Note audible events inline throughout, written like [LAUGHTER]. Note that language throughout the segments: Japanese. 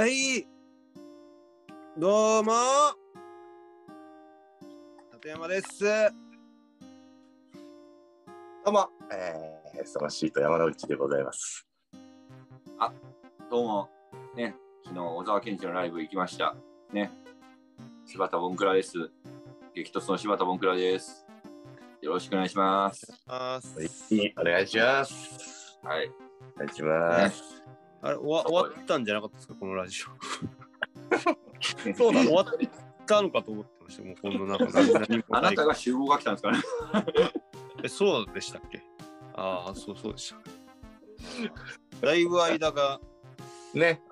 はい。どうも。立山です。どうも、えー、忙しいと山之内でございます。どうも、ね、昨日小沢健二のライブ行きました。ね、柴田ボンクラです。激突の柴田ボンクラです。よろしくお願いします。あはい、お願いします。はい。お願いします。あれ終わ終わったんじゃなかったですか？このラジオ。[LAUGHS] そうなの？終わったのかと思ってました。もうこのなんか何何もあなないたが集合が来たんですかね？[LAUGHS] えそうでしたっけ？ああ、そうそうでした。だいぶ間がね、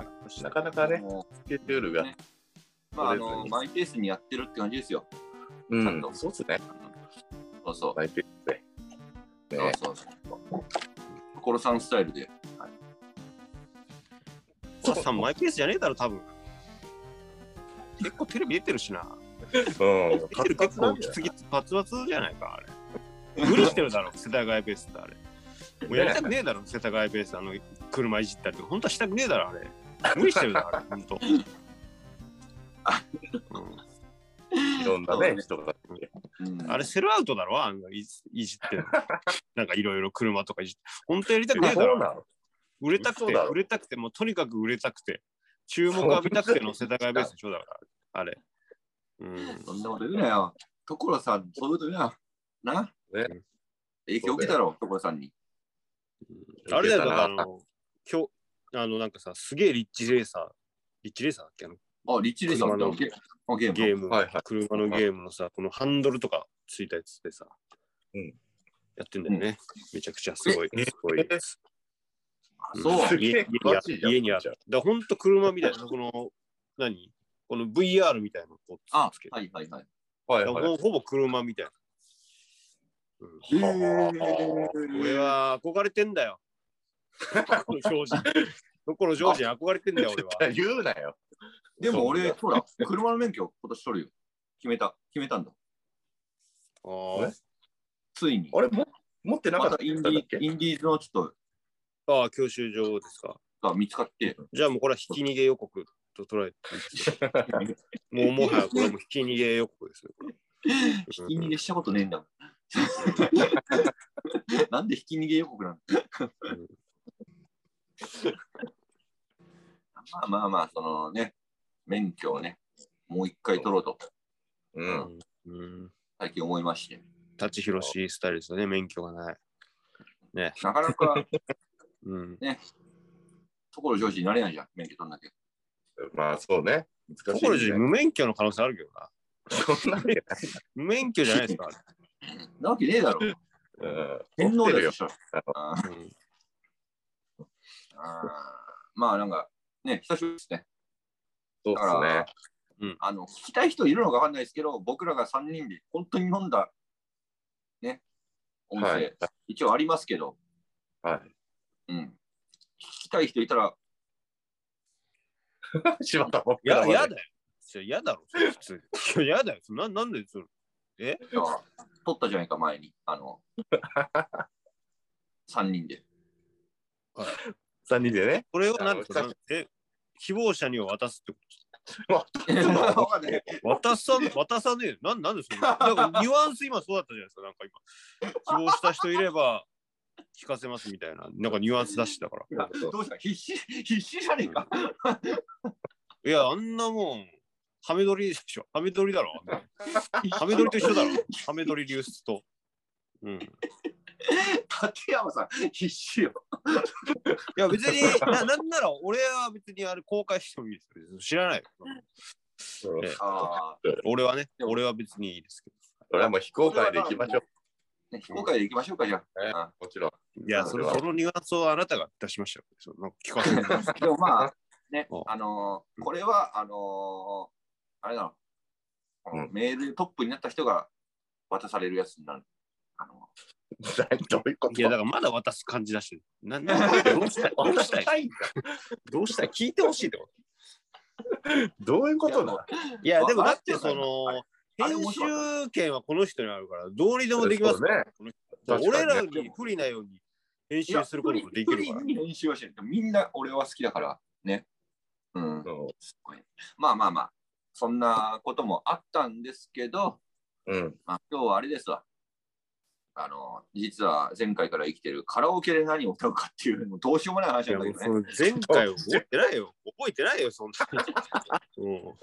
なかなかね、もスケジュールが。まあ、あの、マイペースにやってるって感じですよ。うん、そうっすね。そうそう。マイペースで。ね、そうそうそう。所さんスタイルで。お母さんマイペースじゃねえだろ、多分。結構テレビ出てるしな。うん、結構きつぎパツパツじゃないか、あれ。無理してるだろ、世田谷ベースってあれ。もうやりたくねえだろ、世田谷ベース、あの、車いじったりとか。本当はしたくねえだろ、あれ。無理してるだろ、あれ、本当。うんいろんなね、人が。うんあれ、セルアウトだろあのいいじって。なんかいろいろ車とかいじって。本当やりたくねえだろ。売れたくて、売れたくて、もうとにかく売れたくて、注目浴びたくての世田谷ベースでしょ、だから、あれ。うん。そんなこと言うなよ。所さん、そういうこと言うな。な？ね影響受けたろ、所さんに。あれだよ、だからあの、今日、あの、なんかさ、すげえリッチレーサー、リッチレーサーだっけあの？あ、リッチレーサー車のゲーム。はいはい車のゲームのさ、このハンドルとかついたやつでさ、うんやってんだよね。めちゃくちゃすごい、えすごいそう。家家にある。だからほんと車みたいな、この、[LAUGHS] 何？この VR みたいなのをあつけ、て。はいはいはい。はいはい。ほほぼ車みたいな。うんは俺は憧れてんだよ。[LAUGHS] このジョージ。どこのジョージに憧れてんだよ、俺は。あ [LAUGHS] 言うなよ。でも俺、ほら、車の免許今年取るよ。決めた。決めたんだ。あーついに。あれも持ってなかまっただインディだっけインディーズのちょっあー、教習所ですか。とが見つかって、じゃあもうこれはひき逃げ予告と捉えていいですかもうもはやこれはもうひき逃げ予告ですよ。これひき逃げしたことねえんだもん。なんでひき逃げ予告なのまあまあまあ、そのね、免許をね、もう一回取ろうと、うん。うん。最近思いまして。舘ひろしスタイルですよね、免許がない。ね。なかなか、うん。所ジョージになれないじゃん、免許取んなきゃ。まあそうね。難しい、ところでね。無免許の可能性あるけどな。[LAUGHS] そんな無免許じゃないですか。[LAUGHS] なわけねえだろ。うん。天皇だよ、あーうんあーまあなんか、ね、久しぶりですね。そうだから、うんあの聞きたい人いるのかわかんないですけど、僕らが3人で本当に飲んだ、ね、音声、はい一応ありますけど、はい。うん。聞きたい人いたら、[LAUGHS] 柴田も。や、やだよ。嫌だろ、それ普通。いや、やだよ。そななんでそれ？え？じゃあ撮ったじゃないか、前に。あの、[LAUGHS] 3人で。3人でね。これを何あのなんえ？希望者には渡すってこと？渡さん、渡さねえよ。なんなんでそんな？なんかニュアンス今そうだったじゃないですか。なんか今。希望した人いれば聞かせますみたいな。なんかニュアンス出してたから。どうした？必死、必死じゃねえか。いや、あんなもん、ハメ撮りでしょ。ハメ撮りだろ。ハメ撮りと一緒だろ。ハメ撮り流出と。うん。い立山さん、必死よ。や、別に、ななんなら俺は別にあれ公開してもいいですよ。知らない俺はね、俺は別にいいですけそれはもう非公開で行きましょう。ーね、非公開で行きましょうか、じゃええあ。もちろん。ど。いや、それそのニュアンスをあなたが出しましたよ。そうなんか聞かせてでもまあ、ねお、あのーこれは、あのーあれだのうん。メールトップになった人が渡されるやつになる。あの [LAUGHS] どういうこと？いや、だからまだ渡す感じだし。ななどうしたい？[LAUGHS] どうしたい？どうしたい？聞いてほしいってこと。どういうことなのいや、でもわだってその、編集権はこの人にあるから、どうにでもできますね俺らに不利なように編集することもできるからいや。不利に編集はしてる。みんな俺は好きだから、ね。うん。うんまあまあまあ、そんなこともあったんですけど、うん。まあ、今日はあれですわ。あの、実は前回から生きてるカラオケで何を歌うかっていう、もうどうしようもない話なんだけどね。前回覚えてないよ。覚えてないよ、そんなに。[LAUGHS] [LAUGHS] うん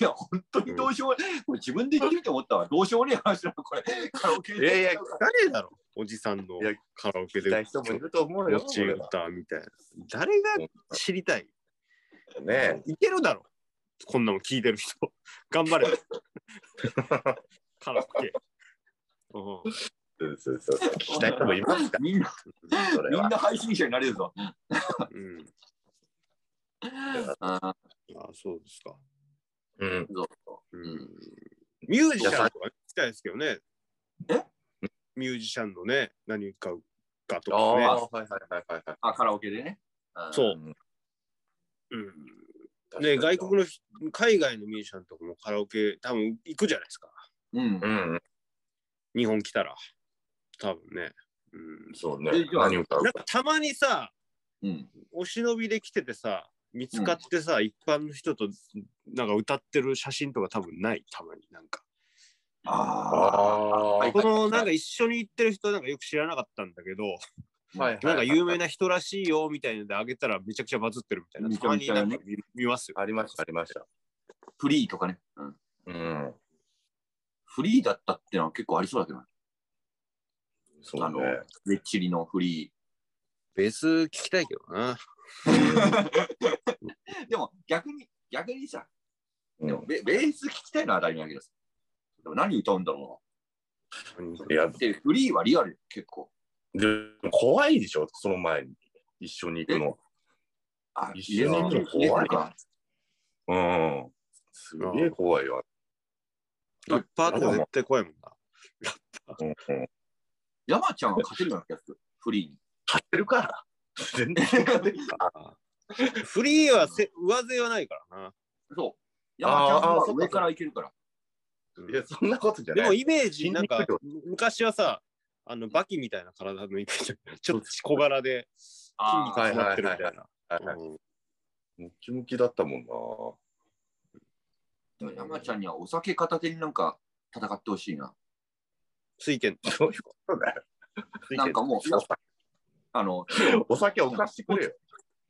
いや、本当にどうしようもない。これ自分で言ってみて思ったわ。どうしようもない話なの、これ。カラオケいやいや誰だろうおじさんのカラオケで聞きたい人もいると思うよ。持ち歌みたいな。誰が知りたい？ねいけるだろこんなの聞いてる人。[LAUGHS] 頑張れ。[LAUGHS] カラオケ。うんそうそうそう。聞きたい人もいますか？みんな。みんな配信者になれるぞ。うん、あ [LAUGHS] あそうですか。うん。そうん、ミュージシャンとか聞きたいですけどね。え？ミュージシャンのね、何歌うかとああ、かね。はいはいはいはいはい。あ、カラオケでね。んそううん、ね、外国の人海外のミュージシャンとかもカラオケ多分行くじゃないですか。うんう。ん。日本来たら。多分ね。うん、そうねなんかたまにさ、うん。お忍びで来ててさ、見つかってさ、一般の人となんか歌ってる写真とか多分ない、たまになんか。ああはいこのなんか一緒に行ってる人なんかよく知らなかったんだけど、あ。はいなんか有名な人らしいよみたいのであげたらめちゃくちゃバズってるみたいな。めちたまになんか見見ますよ。ありました、ありました。フリーとかね。うん。うん。フリーだったってのは結構ありそうだけどね。あのそうね。、レッチリのフリベース聞きたいけどな。ー。[LAUGHS] でも逆に、逆にさ、でもうんベベース聞きたいのは当たり前だけどさ。でも何歌うんだろいやうな。、で、フリーはリアルよ結構。でも怖いでしょ、その前に。一緒に行くの。あ、一緒に行くの怖いか。うん。すげえ怖いわ。ラッパーとか絶対怖いもんな。うんうん。山ちゃんは勝てるような気がする。フリーに。勝ってるか全然勝てるか。フリーはせ上背はないからな。そう。山ちゃんあーそっかは上からいけるから。いや、そんなことじゃない。でもイメージ、なんか昔はさ、あのバキみたいな体のイメージ、ちょっと小柄で筋肉あ詰まってるみたいな。はいはいうんムキムキだったもんな。ー山ちゃんにはお酒片手になんか戦ってほしいな。水拳。そういうことだよ。なんかもう、あの、お酒を貸してくれよ。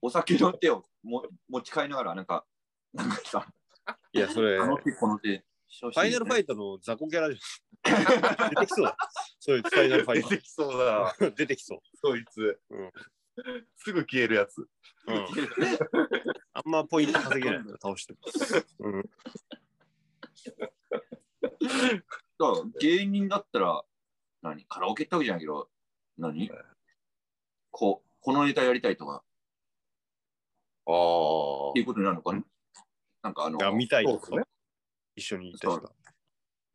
お酒の手をも持ち替えながら、なんか、なんかさ、いや、それ、あのフ手この手。ファイナルファイトの雑魚キャラじゃん。出てきそうだ。そういうファイナルファイ出てきそうだ。ト。[LAUGHS] 出てきそそいつ。うんすぐ消えるやつ。う。うん。あんまポイント稼げないから倒しても。うん。芸人だったら、何？カラオケってわけじゃないけど、何？こう、このネタやりたいとか、ああっていうことになるのかな。なんかあの、いや、見たいとかね。一緒に行った人が。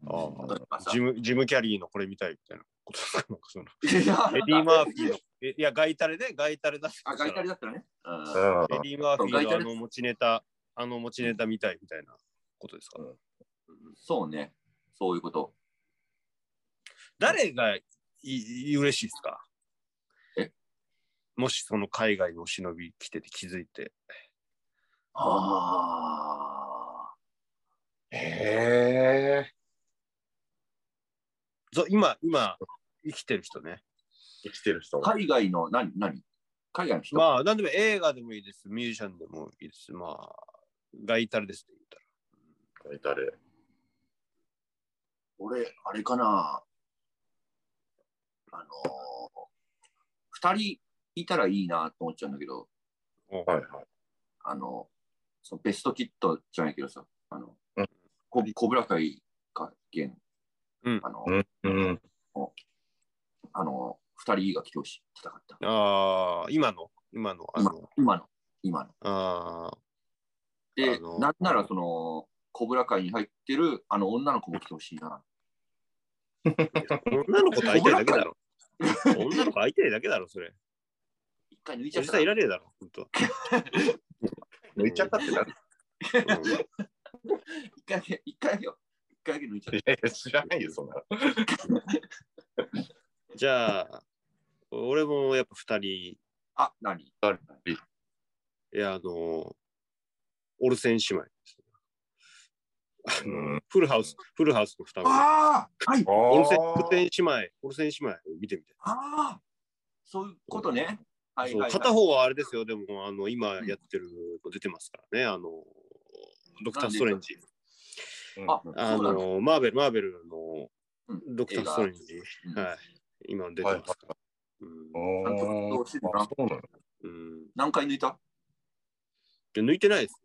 ああジム、ジムキャリーのこれ見たいみたいなことですかな。んかそのいや。エディ・マーフィーの、えいや、ガイタレね、ガイタレだあ、ガイタリだったらね。エディ・マーフィーのあの持ちネタ、あの持ちネタ見たいみたいなことですか、うん。そうね。そういうこと。誰がいい嬉しいですか？えもしその海外のお忍び来てて気づいて。ああ。へえ。ぞ今、今、生きてる人ね。生きてる人。海外の何、何？海外の人、まあ、なんでも映画でもいいです。ミュージシャンでもいいです。まあ、ガイタレですって言ったら。誰俺、あれかな。あのー、二人いたらいいなと思っちゃうんだけど、はいはい。あの、そのベストキットじゃないけどさ、あの、うんココブラ会か、現、うんあの、うん。うん。あの、二人が来てほしい、戦った。ああ、今の、今の、あ今の、今の、今の。ああ、で、なんならその、コブラ会に入ってるあの女の子も来てほしいな。[LAUGHS] 女の子と会いたいだけだろ。[LAUGHS] 女の子会いたいだけだろ、それ。一回抜いちゃったおじさんいらねえだろ、ほんと。[LAUGHS] 抜いちゃったってなる。うん一回だけ、一回だけよ。一回だけ抜いちゃっいやいや、知らないよ、そんなの。[LAUGHS] じゃあ、俺もやっぱ二人、た。あ、何？誰いや、あの、オルセン姉妹です。フルハウス、フルハウスの双子。ああはいオルセン姉妹、オルセン姉妹見てみて。ああそういうことね。はいはい、はい。片方はあれですよ、でも、あの、今やってるの出てますからね、あの、ドクター・ストレンジ。うんあ、あの。の、マーベル、マーベルのうんドクター・ストレンジ。うんはい。今出てはいますから。うんうなのうん何回抜いた？抜いてないです。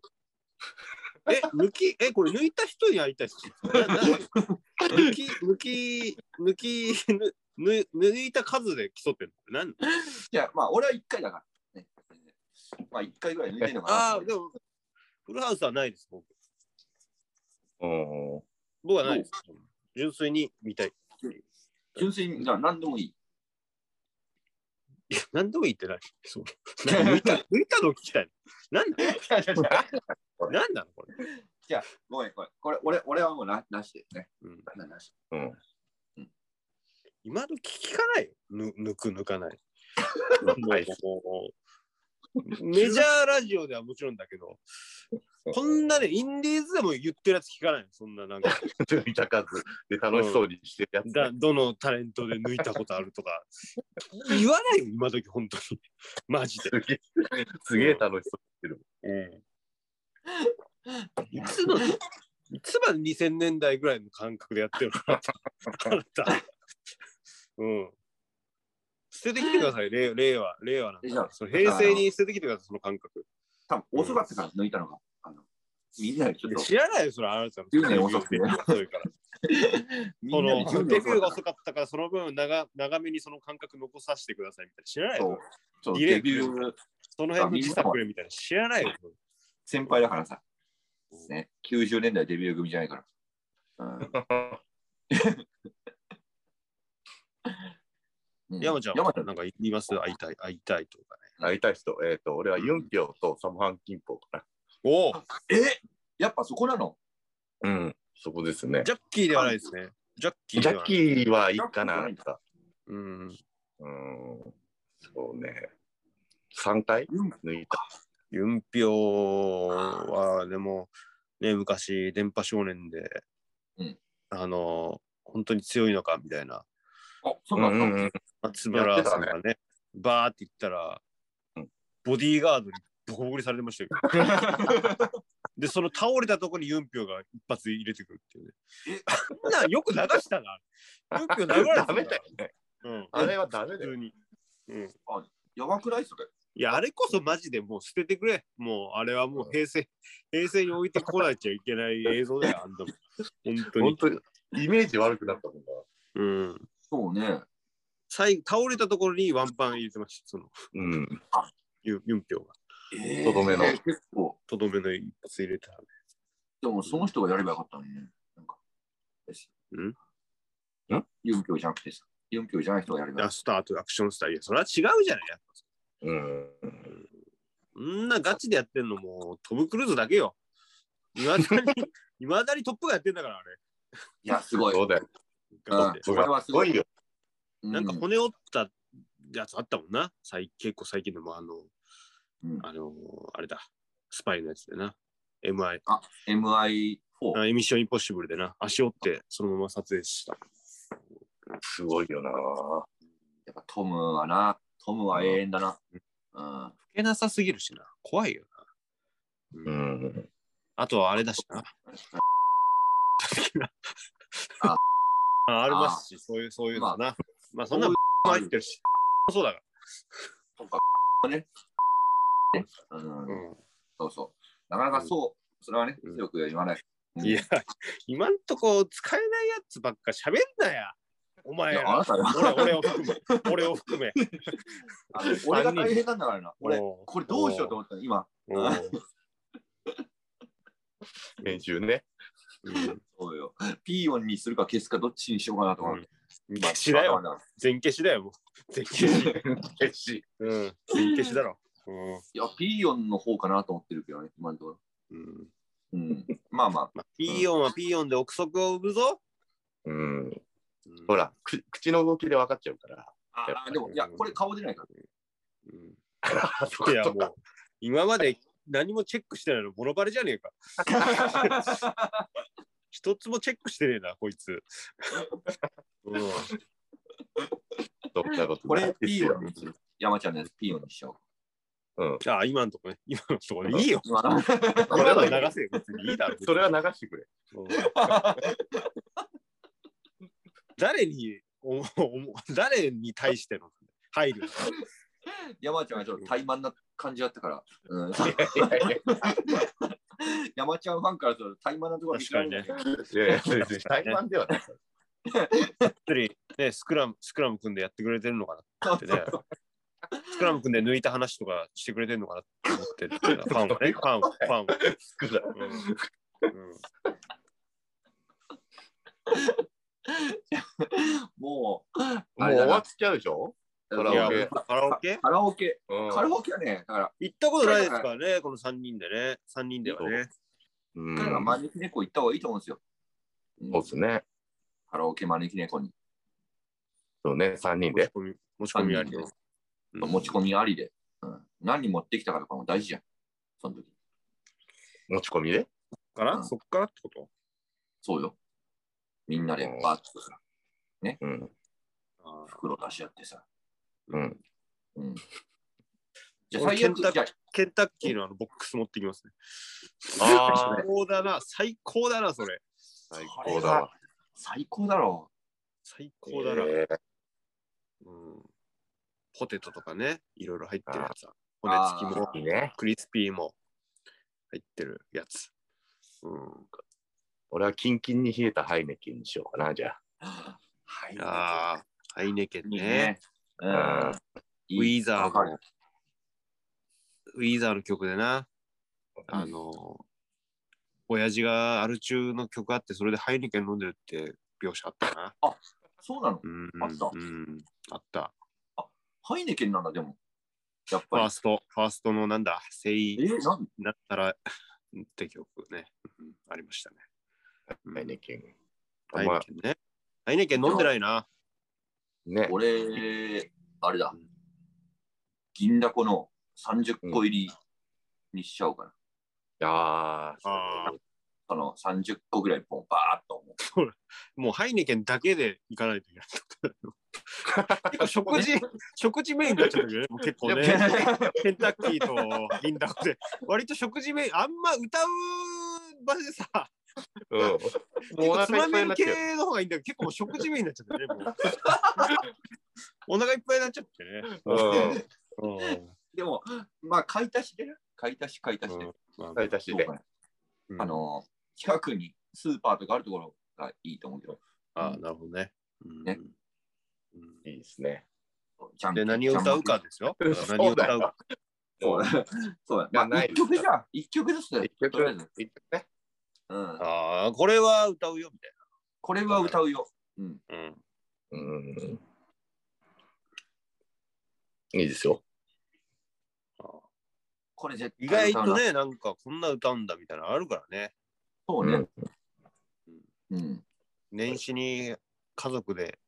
[LAUGHS] え、抜き、え、これ抜いた人に会いたいっす。抜き、抜き、抜き、抜いた数で競ってんの？なん [LAUGHS] いや、まあ、俺は1回だから。ね、まあ、1回ぐらい抜いてるのかな。ああ、でも、フルハウスはないです、僕。うん僕はないです。純粋に見たい。純粋に、じゃあ何でもいい。いや、何でもいいってない。そう。なんか抜いた、抜いたのを聞きたい。なんだ？なんなのこれ？ごめん、ごめん。これ、俺、俺はもうななしでね。うん、ななし。うん今時聞かない？よ。ぬ抜く、抜かない。[LAUGHS] メジャーラジオではもちろんだけど、こんなね、インディーズでも言ってるやつ聞かないよ。そんななんか、抜いた数で楽しそうにしてるやつね。だどのタレントで抜いたことあるとか、言わないよ、今時本当に。マジで。すげえすげえ楽しそうにしてる。いつの、いつまで2000年代ぐらいの感覚でやってるの？かなあなた。うん。捨ててきてください、[LAUGHS] 令令和、令和なんえじゃあか。それ平成に捨ててきてください、その感覚。多分遅かったから抜いたのが。あのみんなでちょっと。知らないよ、それ、あなたの。10年遅くてねそういうから。[LAUGHS] このデビューが備遅かった遅から、その分長長めにその感覚残させてくださいみたいな。知らないよ。そうデビューその辺の自作みたいな。知らないよ。先輩だからさ。ね、90年代デビュー組じゃないから。うん [LAUGHS] うん山ちゃんは山ちゃんなんか言います？会いたい、会いたいとかね。会いたい人、えっ、と、俺はユンピョウとサムハンキンポかな。おおえ？やっぱそこなの？うん、そこですね。ジャッキーではないですね。ジャッキージャッではない。キーはいいかな。なんかうん。うん、そうね。3回？抜いた。ユンピョは、でも、ね、昔、電波少年で、うんあの、本当に強いのかみたいな、あ、そうなんだ。松村さんがね、バーって言ったら、うんボディーガードにボコボコにされてましたよ。[LAUGHS] で、その倒れたとこにユンピョが一発入れてくるっていうね。こんなんよく流したな。ユンピョ流れダメだよね。うん。あれはダメだよ。普通に。うん。やばくない？それ。いや、あれこそマジでもう捨ててくれ。もう、あれはもう平成、平成に置いてこなきゃいけない映像だよ、あんなもん。本当に。本当にイメージ悪くなったもんだ。うん。そうね。最後、倒れたところにワンパン入れてました。その、うん。ユユンピョが。えとどめの結構。とどめの一発入れた。でもその人がやればよかったのにね。なんか。ん？んユンピョウじゃなくてさ。ユンピョウじゃない人がやればよかっラスターとアクションスター。いや、それは違うじゃない。やっぱうん。そんなガチでやってんのもうトム・クルーズだけよ。いまだに、[LAUGHS] いまだにトップがやってんだから、あれ。た。いや、すごい。そうだよ。頑張ってそれはすごいよ。うなんか骨折ったやつあったもんな。最結構最近でも、あの、うんあの、あれだ。スパイのやつでな。MI。MI4。あエミッションインポッシブルでな。足折ってそのまま撮影した。すごいよな。やっぱトムはな。トムは永遠だな。うん。老けなさすぎるしな。怖いよな。ううんん。あとはあれだしな。あ [LAUGHS] あありますし、そういう、そういうのな。まあ、そんなそうも入ってるし。そうだかとかね。ねうんら。うん。そうそう。なかなかそう、それはね、うん強くは言わない。うんいや、今んとこ使えないやつばっか喋んなや。お前らいやあなたが俺俺を含め。俺を含め。[LAUGHS] あの俺が大変なんだからな。俺、おうこれどうしようと思ったの？今。[LAUGHS] 練習ね。うんそうよ。ピーヨンにするか消すかどっちにしようかなと思って。消しだよ。全消しだよ、もう。全消し。決死。うん。全消しだろ。うんいや、ピーヨンの方かなと思ってるけどね、今のところ。うん。うん。まあまあ。まあ、ピーヨンはピーヨンで憶測を生むぞ。うん。うんほら、く口の動きで分かっちゃうから。ああ、でも、いや、これ顔出ないから。うんいや、もう、今まで何もチェックしてないのボロバレじゃねえか。[LAUGHS] 一つもチェックしてねえな、こいつ。うん、そんなことこれピーヨンにする。山ちゃんのやつピーヨンにしようん。あ、今のとこね。今のとこでいいよう。。今のこれは流せよ。別にいいだろ。それは流してくれ。うん誰におお誰に対しての？配慮山ちゃんがちょっと怠慢な感じだったから。山ちゃんファンからすると怠慢なところ見せられない確やいや、別に怠慢ではない。[LAUGHS] 一人ね、スクラム、スクラム組んでやってくれてるのかなってね。[LAUGHS] スクラム組んで抜いた話とかしてくれてるのかなって思ってる [LAUGHS] ファンはね、ファンは、ファンは。少ないうん。うんもう、もう終わっちゃうでしょ？カラオケ。カラオケ？カラオケ、うん。カラオケはね、だから、行ったことないですからね、この3人でね。3人ではね。う。ん彼が招き猫行った方がいいと思うんですよ。うん。そうですね。カラオケ招き猫に。そうね、3人で。持ち込み、持ち込みありで。うん持ち込みありで。うん、何持ってきたかとかも大事じゃん。その時。持ち込みで？から、うんそっからってこと？そうよ。みんなでバーッとさ、うん。あ袋出し合ってさ。うん。うん。じゃあ俺最悪、ケンタッじゃあケンタッキーのあのボックス持ってきますね。あ最高だな、最高だな、それ。最高だわ。最高だろ最高だな。えーうん、ポテトとかね、いろいろ入ってるやつだ。骨付きもあ、いいね。クリスピーも入ってるやつ。うん、俺はキンキンに冷えたハイネケンにしようかな、じゃあ。う。はい。ああ、ハイネケンね。いいね。うん。ウィーザーわかるの、ウィーザーの曲でな、あの、親父がアル中の曲あって、それでハイネケン飲んでるって描写あったな。そうなの？うん、あったうん、あった。ハイネケンなんだ、でも。やっフぱり。ァースト、ファーストのなんだ、せいえなんなったらって曲ね、うんありましたね。ハイネケン。ハイネケンね。ハイネケン飲んでないな。ね。俺、あれだ。銀だこの30個入りにしちゃおうかな。ああ、あその30個ぐらいポンバーっと思う。もうハイネケンだけで行かないといけない。結構食事、食事メインになっちゃったけどね、[LAUGHS] 結構ね。ケンタッキーと銀だこで、割と食事メイン、あんま歌う場でさ、うん。もう結お構つま腹いっぱいめ。系の方がいいんだけど、結構もう食事メインになっちゃったね、もう。お腹いっぱいになっちゃってね。うん。うんでも、まあ、買い足しでね。買い足し、買い足しで。まあ買い足しで。あの、近くにスーパーとかあるところがいいと思うけど。あなるほどね。うんねうんいいですね。じゃんで、何を歌うかですよ。[LAUGHS] 何を歌うか。そうだ。そうだ。まあまあ、一曲じゃん。一曲ずつで。一曲とりあえず。一曲ね。うん。ああ、これは歌うよ、みたいこれは歌うよ。うん。な。うん。うん。いいですよ。これ絶意対歌うな。外とね、なんかこんな歌うんだみたいなのあるからね。そうね。うん。年始に家族で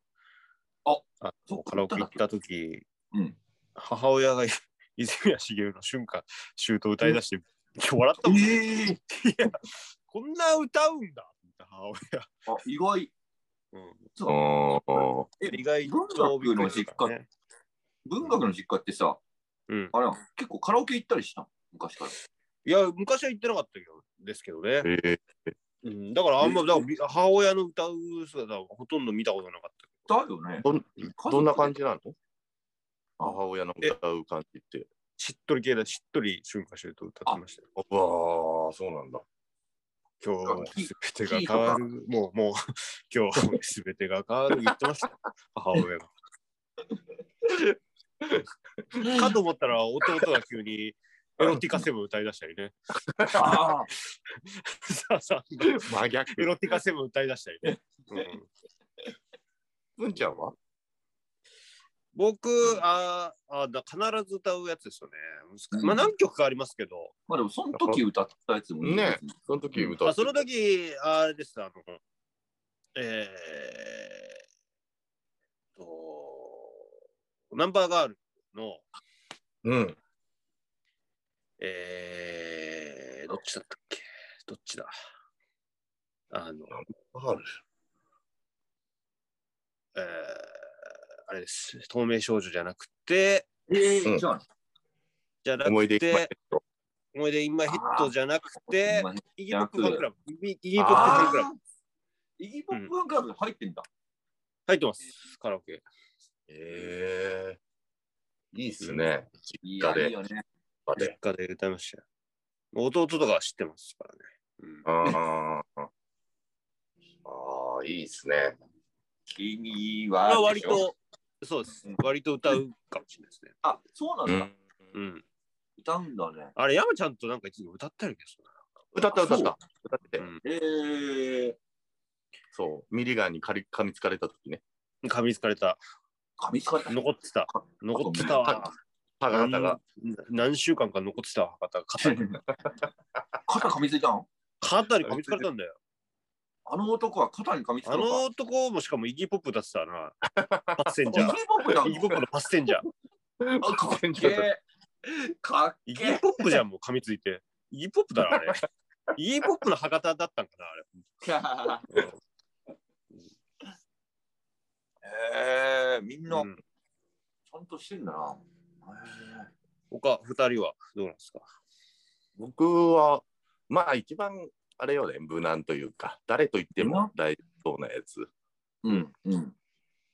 ああそっかカラオケ行った時、うん。母親が泉谷しげるの春夏秋冬歌い出して、今日笑ったもん、えいやこんな歌うんだ母親。あ、意外。うん、おえ、意外文とびっくり学の実家。文学の実家ってさ、うん、あれ結構カラオケ行ったりした昔から。いや、昔は言ってなかったけどですけどね。えうん、だからあんま、だからみ母親の歌う姿はほとんど見たことなかった。だよね。どんどんな感じじなの？母親の歌う感じって。しっとり系だ、しっとり春夏秋冬歌ってましたよ。うわあ、そうなんだ。今日すべてが変わる。もう、もう、[LAUGHS] 今日すべてが変わる言ってましたよ。母親が。[LAUGHS] [LAUGHS] かと思ったら弟が急にエロティカセブン歌い出したりね。ああ、さあさあ、真逆。エ。ロティカセブン歌い出したりね。うん。文ちゃんは？僕ああだ、必ず歌うやつですよね。難うん。まあ何曲かありますけど、まあでもその時歌ったやつもいいねですね。その時歌あその時、あれです、あの、えー、と、ナンバーガールの、うん。えー、どっちだったっけ？どっちだ？あの、あるえー、あれです。透明少女じゃなくて、えー、うんじゃあ、じゃなく思い出いっぱいて、思い出 in my head じゃなくて、今 Iggy Pop Fan Club。イギ Iggy Pop Fan Club。Iggy Pop Fan Club で入ってんだ。入ってます、カラオケ。えー、いいっすね。いや、実家で。いいよね。実家で歌いましたよ。弟とかは知ってますからね。うんあー [LAUGHS] あー、いいっすね。君これはは。割と、そうですうん。割と歌うかもしれないですね。あ、そうなんだ。うん。歌うんだね。あれ、山ちゃんとなんかいつも歌ってるけど歌った歌った。歌ってて、うんえー、そう、ミリガンにかり噛みつかれた時ね。噛みつかれた。噛みつかれた。残ってた。残ってたわ。歯型が。何何週間か残ってたわ、肩肩に。[LAUGHS] 肩噛みついたの？肩に噛みつかれたんだよ。あの男は肩に噛みついたあの。男もしかもイギーポップだってたな。[LAUGHS] パッセンジャーイギー。ポップだイギーポップのパッセンジャー。あかっけえ。かっイギけえー。ポップじゃん、もう噛みついて。イギーポップだろ、あれ。イギーポップの歯型だったんかな、あれ。[LAUGHS] えー、みんなうんちゃんとしてんだな。へ他二人はどうなんですか？僕は、まあ一番、あれよね、無難というか、誰と言っても大丈夫なやつ。ーうん、うん。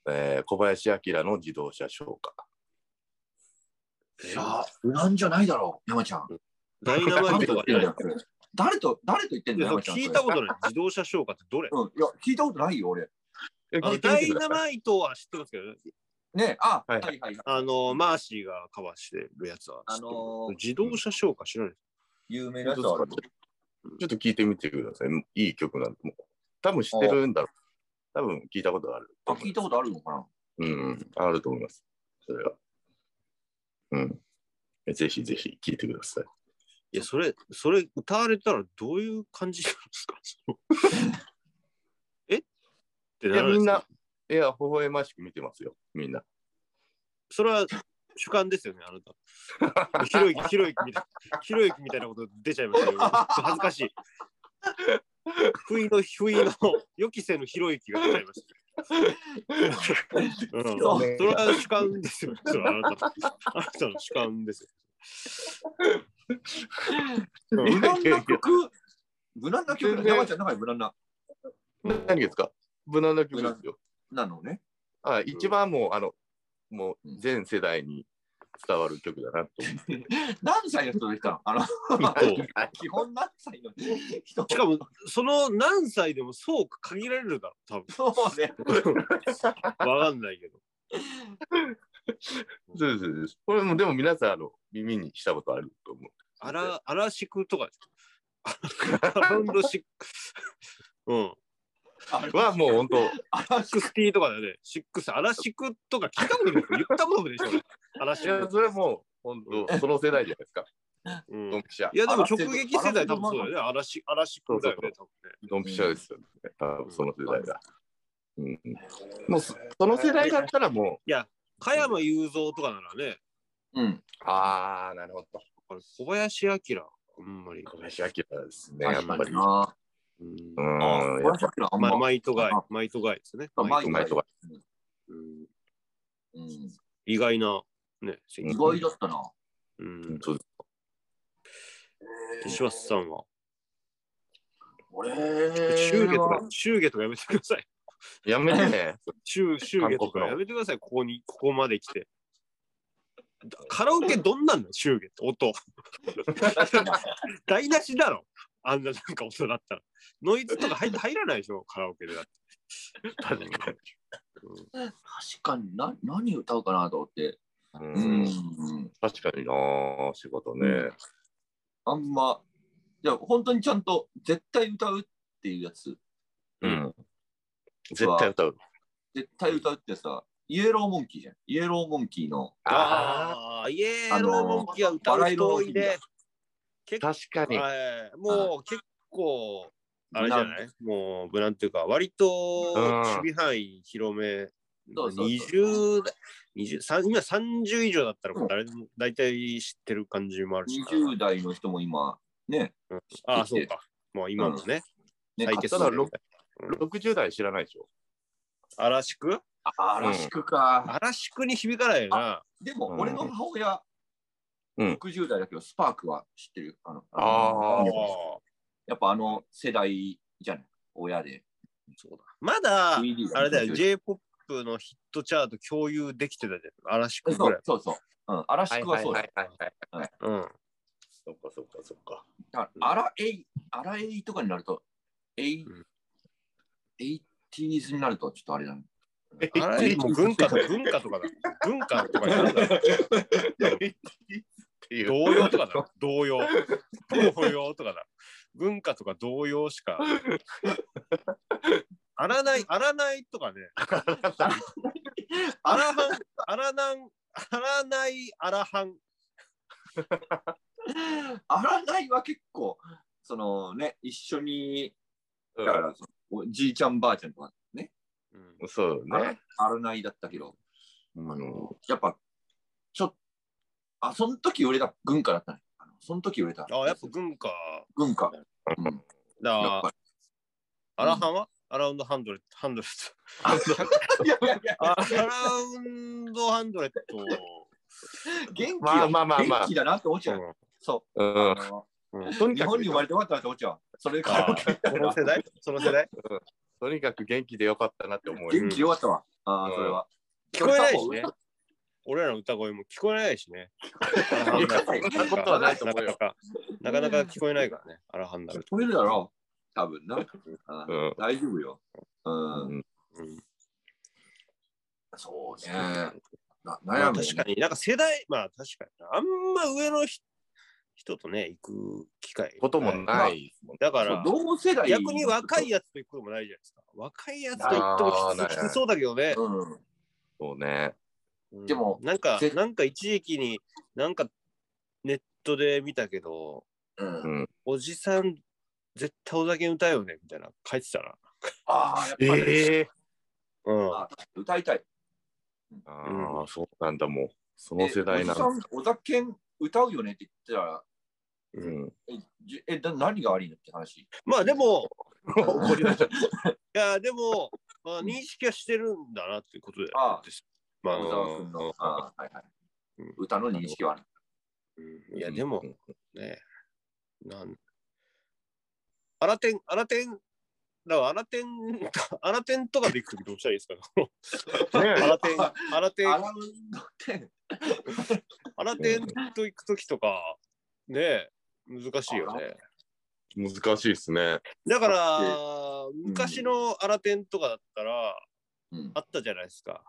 えー小林明の自動車消化。いや、無難じゃないだろう、山ちゃん。ダイナマイトがね誰と言ってんだよ。それ誰と、誰と言ってんだよ、山ちゃん。聞いたことない。自動車消化ってどれ？とうん、いや、聞いたことないよ、俺。あのダイナマイトは知ってますけど、ねあ、ははいいはいはい。あの、マーシーがカバーしてるやつは。あのー自動車消化知らないです。有名なやつある。ちょっと聞いてみてください。いい曲なんで、もう多分知ってるんだろう。多分聞いたことある。あ、聞いたことあるのかな？うん、あると思います。それは。うん。ぜひぜひ聞いてください。いや、それ、それ歌われたらどういう感じなんですか？いや、ならないですかみんな、いや、微笑ましく見てますよ、みんな。それは主観ですよね、あなた。[LAUGHS] ひろゆき、ひろゆきみたいな、ひろゆきみたいなこと出ちゃいましたよ。恥ずかしい。不意の、不意の、予期せぬひろゆきが出ちゃいました。うん、それは主観ですよ。それはあなたのあなたの主観ですよ。うん無難な曲、無難な曲だ。山ちゃん、中に無難な、何ですか？無難な曲ですよ。なのね。あ一番もう、あの、もう全世代に伝わる曲だなと思って。[LAUGHS] 何歳の人でしたの？あの、[LAUGHS] 基本何歳の人？しかも、その何歳でもそう限られるだろ、多分。そうね。[LAUGHS] わかんないけど。そうですそうです。これもでも皆さん、あの、耳にしたことあると思う。あら、アラシクとかですか？ around six。うん。あれはもう本当、あシックスティとかだよね。シックス、アラシクとか聞いたことない言ったことないでしょ。[LAUGHS] アラシいや、ク。それもう本当、その世代じゃないですか。うんドンピシャい。や、でも直撃世代多分そうだよね。アラシ、アラシクだよね、多分ね。ドンピシャですよね。多分その世代が。うん、もうそその世代だったらもいや、加山雄三とかならね、うん。う、ああ、なるほど。小林明、あんまり。小林明ですね、やっぱり。うんまま。マイトガイあ、マイトガイですね。あマイトガうんうん。意外な、ね、意外だったな。うん。そうです石橋さんは、俺祝儀とか、祝儀とかやめてください。やめて [LAUGHS] ね。祝祝儀とかやめてください、ここに、ここまで来て。カラオケどんなんだ祝儀って音。[LAUGHS] 台無しだろ。あんななんか音だったら。ノイズとか入入らないでしょ、カラオケでだって。確かに。確かにな何歌うかなと思って。ううんん、確かにな、仕事ね。あんま、いや、本当にちゃんと絶対歌うっていうやつ、うん。絶対歌う。絶対歌うってさ、イエローモンキーじゃん。イエローモンキーの、あああ、イエローモンキーは歌う人多いね。確かに。はい。もう結構、あれじゃない？もう無難っていうか、割とうん守備範囲広めそうそうそう20代、20さん今30以上だったら誰でも大体知ってる感じもあるし。な。20代の人も今、ね、うん。ああ、そうか。もう今もね、ね採血ただろする60代知らないでしょ？嵐宿あらしくか。嵐宿に響かないよな。でも、うん。俺の母親、うん60代だけど、スパークは知ってるよ。あのあやっぱあの世代じゃない、親で。そうだ。まだ、3D あれだよ、J-POP のヒットチャート共有できてたじゃん。アラシクぐらい。そうそうそう。うん、アラシクはそうだ。はいはいはい。うん。そっかそっかそっか。だから、アラエイ、アラエイとかになると、エイうん、 eighties になるとちょっとあれだね。あれもう文化と文化とかだ。文化とかになるだろ [LAUGHS] っていう。童謡とかだ。[LAUGHS] 童謡。童謡とかだ。文化とか童謡しか。あらない、あらないとかね。[LAUGHS] あらはん、あらなん、あらない、あらはん。アラナイは結構、そのね、一緒に、だから、そのおじいちゃんばあちゃんとかね、うんそうね。アラナイだったけど、うんあの、やっぱ、あ、その時売れた軍歌だったね。あのその時売れた。あ、やっぱ文化。軍歌。うん、だからやっぱ、アラハンはアラウンドハンドレット、ハンドレッ。いやいやいや、アラウンドハンドレット。元気まあまあまあまあ元気だなって思っちゃう。そう。うんうんとにかく日本に生まれてよかったなって思っちゃう。それかあらーその世代？その世代？とにかく元気でよかったなって思うよ。元気でよかったわ。ああ、それは。聞こえないしね。俺らの歌声も聞こえないしね。そんなことはないと思うよなかなかなかなか聞こえないからね。アラハンダル。聞こえるだろう。多分な。あうん大丈夫よ。うん。うんうんそうね。なまあ悩むよね確かに、なんか世代、まあ確かにな。あんま上のひ人とね、行く機会。こともない。だから、同世代逆に若いやつと行くこともないじゃないですか。若いやつと行ってもきつきつそうだけどね。うん。そうね。うんでもなんかぜ、なんか一時期に、なんかネットで見たけど、うんうん。おじさん、絶対お酒歌うよね、みたいな書いてたな。ああ、やっぱり、ええ。うん。あ歌いたい。ああ、そうなんだ、もう。その世代なの。えおじさん、お酒歌うよねって言ってたら、うん。え、じえだ何が悪いのって話。まあでも、[LAUGHS] いや、でも、まあ、認識はしてるんだなっていうことでああです。まあ、小沢君の、ああはいはいうん。歌の認識はある。うんいや、でも、ね、なん、アラテン、アラテン、だからアラテン、アラテンとかで行くときどうしたらいいですか？[LAUGHS] ねアラテン、アラテンア、ラウンド10。アラテンと行くときとか、ね、難しいよね。難しいですね。だからだ、昔のアラテンとかだったら、うんあったじゃないですか。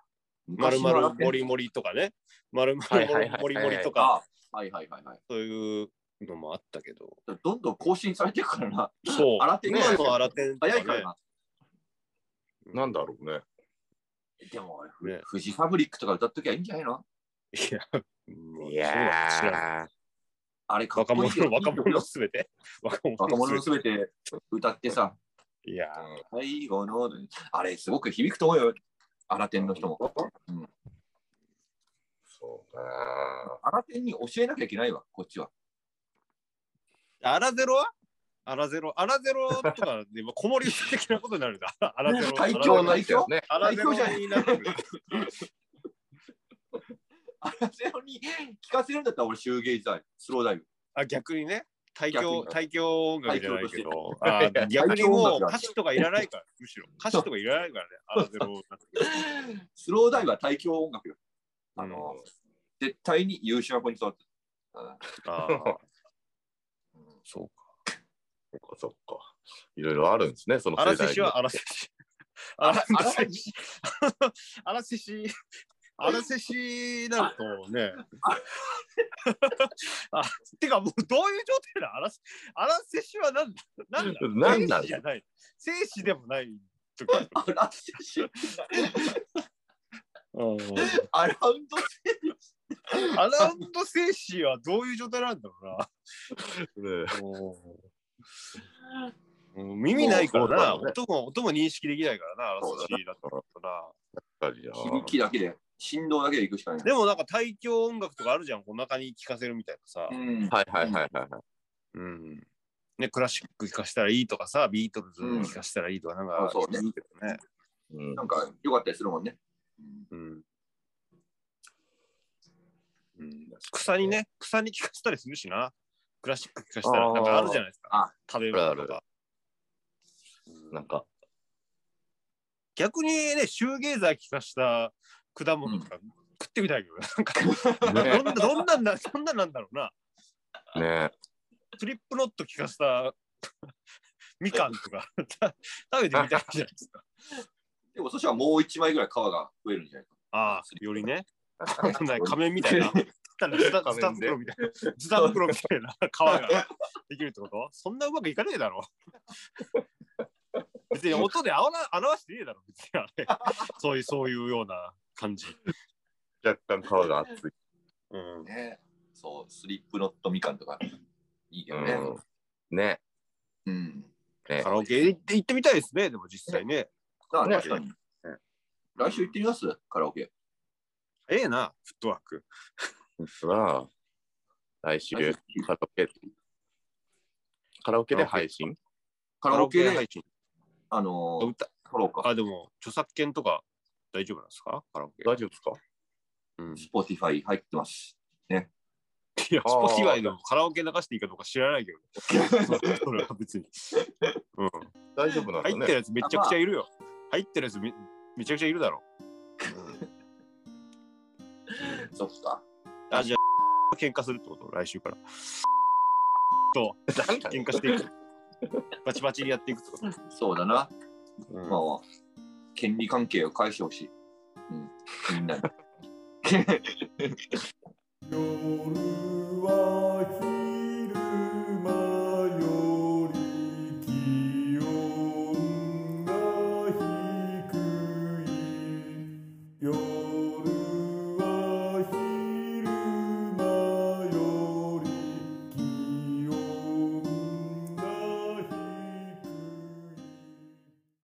まるまるもりもりとかね。まるまるもりもりとか、あはいはいはいはい。そういうのもあったけど。どんどん更新されてるからな。そう。アラテン今のアラテンとかね早いからな。なんだろうね。でも、ねフジファブリックとか歌っときゃいいんじゃないの？いや、うんいやあれかっ若こいいよ者、若者すべて。若若者者のすべて歌ってさ、いや、最後の、あれすごく響くと思うよ。アラテンの人も。ー、そうかアラテンに教えなきゃいけないわ、こっちは。アラゼロは？アラゼロ、アラゼロとかで今、子守的なことになるんだ。アラゼロ。最な。強ね。アラゼロにな [LAUGHS] ゼロに聞かせるんだったら俺、シューゲイザー、スローダイブ。あ、逆にね。対逆響、に対響音楽じゃないけど、あ逆にもう歌詞とかいらないから、むしろ。歌詞とかいらないからね、アラゼロ。スローダイブは対響音楽よ。あの、絶対に優秀な子に育ってる。[LAUGHS] ああ、そうか。そっかそっか。いろいろあるんですね、そのア世代に。ラセシはアラセシ。[LAUGHS] [LAUGHS] あらアラセシ。アラセシ。アラセシなるとね。[LAUGHS] あ、てかもうどういう状態だアラセアラセシはなんだなんだ？なんなん？生死じゃない。生死でもない時。アラセシ、[LAUGHS] うんアラウンドアラウンド生死はどういう状態なんだろうな。ねうん耳ないからな、音も音も認識できないからな、アラセシだったら。響きだけで、振動だけで行くしかない。でもなんか対響音楽とかあるじゃん、お腹に聞かせるみたいなさ。うん。はいはいはいはいはい。うん。ね、クラシック聴かせたらいいとかさ、ビートルズ聴かせたらいいとか、なんかあそうね言けどね。うんなんか良かったりするもんね。うん。うん、草にね、草に聴かせたりするしな。クラシック聴かせたら、なんかあるじゃないですか。あ食べ物とか。なんか、逆にね、シューゲーザー聴かした果物とか食ってみたいけど、[LAUGHS] なんか、ねどんなどんなんだ、そんなんなんだろうな。ねスリップノット聞かせた [LAUGHS] みかんとか [LAUGHS] 食べてみたいじゃないですか。でもそしたらもう一枚ぐらい皮が増えるんじゃないか。ああ、よりね。仮面みたいな。ズタズタ袋みたいな。ズタ袋みたいな皮ができるってことそんなうまくいかねえだろ。別に音で表表してねえだろ、別にあれ。そういう、そういうような感じ。[LAUGHS] 若干皮が厚い。うん。ね。そう、スリップノットみかんとかいいけどね。うん。ね。うん。ねカラオケ行って行ってみたいですね、でも実際ね。ねあ確かに。来週行ってみます？カラオケ。ええな、フットワーク。は、来週、カラオケ、カラオケで配信？カラオケで、配信。あのー、歌撮ろうか。あ、でも、著作権とか大丈夫なんですか？カラオケ。大丈夫ですか？うん、い Spotify 入ってます。や、スあー Spotify でもカラオケ流していいかどうか知らないけど、[LAUGHS] それは別に。うん。大丈夫なんだね。入ってるやつめちゃくちゃいるよ。入ってるやつめめちゃくちゃいるだろ。そっか。あ、じゃあ、喧嘩するってこと？来週から。と、喧嘩していく。バチバチにやっていくってこと？そうだな。うんまあ、権利関係を返してほしい。うん。みんなに。[LAUGHS] 夜